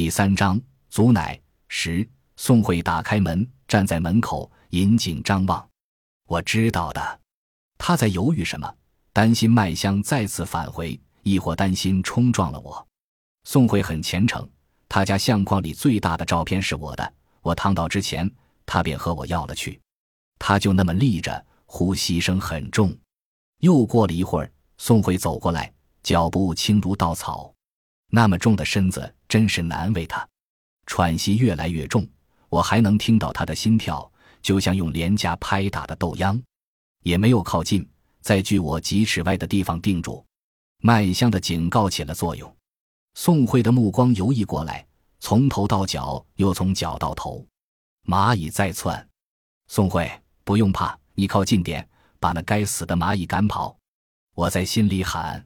第三章，祖奶十。宋慧打开门，站在门口，引颈张望。我知道的，他在犹豫什么？担心麦香再次返回，亦或担心冲撞了我？宋慧很虔诚，他家相框里最大的照片是我的。我躺倒之前，他便和我要了去。他就那么立着，呼吸声很重。又过了一会儿，宋慧走过来，脚步轻如稻草，那么重的身子真是难为他。喘息越来越重，我还能听到他的心跳，就像用廉价拍打的豆秧。也没有靠近，在距我几尺外的地方定住。麦香的警告起了作用。宋慧的目光游移过来，从头到脚，又从脚到头。蚂蚁在窜，宋慧不用怕，你靠近点。把那该死的蚂蚁赶跑！我在心里喊，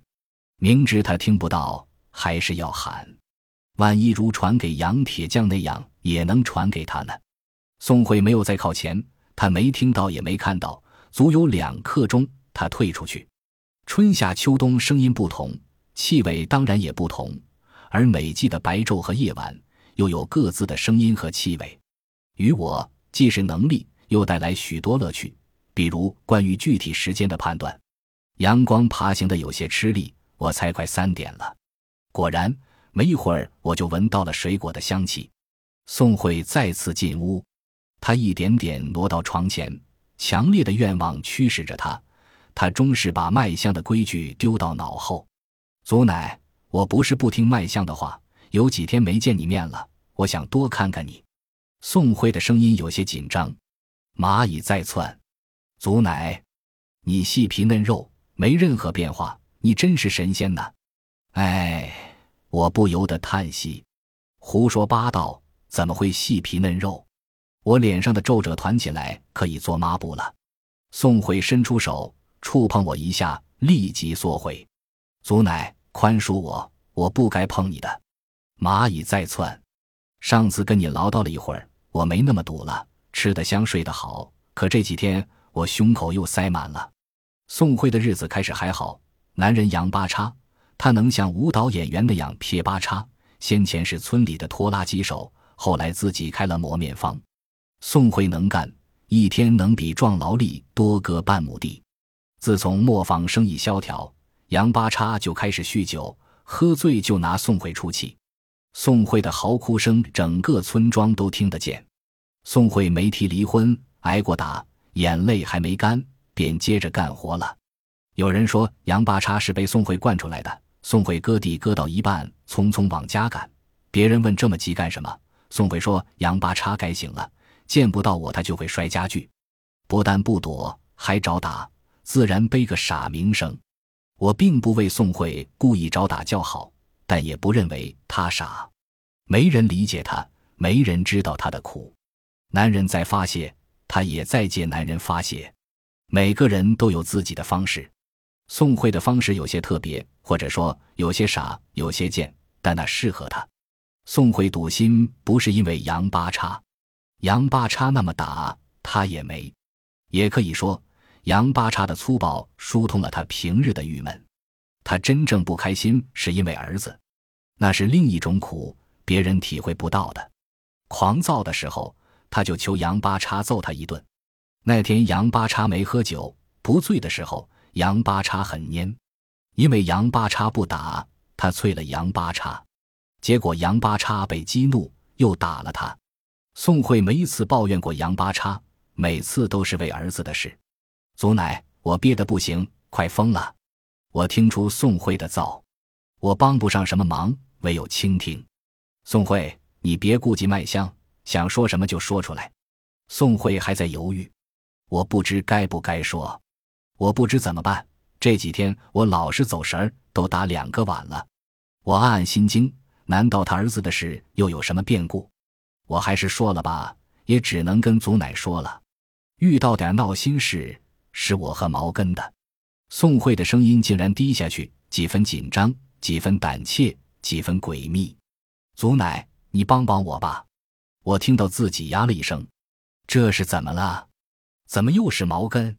明知他听不到，还是要喊。万一如传给杨铁匠那样，也能传给他呢？宋慧没有再靠前，他没听到，也没看到。足有两刻钟，他退出去。春夏秋冬声音不同，气味当然也不同。而每季的白昼和夜晚，又有各自的声音和气味。与我既是能力，又带来许多乐趣。比如关于具体时间的判断，阳光爬行的有些吃力，我猜快三点了。果然，没一会儿我就闻到了水果的香气。宋慧再次进屋，她一点点挪到床前，强烈的愿望驱使着她，她终是把麦香的规矩丢到脑后。祖奶，我不是不听麦香的话，有几天没见你面了，我想多看看你。宋慧的声音有些紧张，蚂蚁在窜。祖奶，你细皮嫩肉，没任何变化，你真是神仙呐！哎，我不由得叹息，胡说八道，怎么会细皮嫩肉？我脸上的皱褶团起来，可以做抹布了。宋慧伸出手触碰我一下，立即缩回。祖奶，宽恕我，我不该碰你的。蚂蚁在窜，上次跟你唠叨了一会儿，我没那么堵了，吃得香，睡得好。可这几天。我胸口又塞满了。宋慧的日子开始还好，男人杨八叉，他能像舞蹈演员那样撇八叉。先前是村里的拖拉机手，后来自己开了磨面坊。宋慧能干，一天能比壮劳力多割半亩地。自从磨坊生意萧条，杨八叉就开始酗酒，喝醉就拿宋慧出气。宋慧的嚎哭声，整个村庄都听得见。宋慧没提离婚，挨过打。眼泪还没干，便接着干活了。有人说杨八叉是被宋慧惯出来的。宋慧割地割到一半，匆匆往家赶。别人问这么急干什么？宋慧说杨八叉该醒了，见不到我他就会摔家具，不但不躲，还找打，自然背个傻名声。我并不为宋慧故意找打叫好，但也不认为他傻。没人理解他，没人知道他的苦。男人在发泄。他也在借男人发泄，每个人都有自己的方式。宋慧的方式有些特别，或者说有些傻，有些贱，但那适合他。宋慧赌心不是因为杨八叉，杨八叉那么打他也没。也可以说，杨八叉的粗暴疏通了他平日的郁闷。他真正不开心是因为儿子，那是另一种苦，别人体会不到的。狂躁的时候。他就求杨八叉揍他一顿。那天杨八叉没喝酒，不醉的时候，杨八叉很蔫，因为杨八叉不打他，啐了杨八叉，结果杨八叉被激怒，又打了他。宋慧没一次抱怨过杨八叉，每次都是为儿子的事。祖奶，我憋得不行，快疯了。我听出宋慧的躁，我帮不上什么忙，唯有倾听。宋慧，你别顾及麦香。想说什么就说出来。宋慧还在犹豫，我不知该不该说，我不知怎么办。这几天我老是走神儿，都打两个晚了。我暗暗心惊，难道他儿子的事又有什么变故？我还是说了吧，也只能跟祖奶说了。遇到点闹心事，是我和毛根的。宋慧的声音竟然低下去，几分紧张，几分胆怯，几分诡秘。祖奶，你帮帮我吧。我听到自己呀了一声，这是怎么了？怎么又是毛根？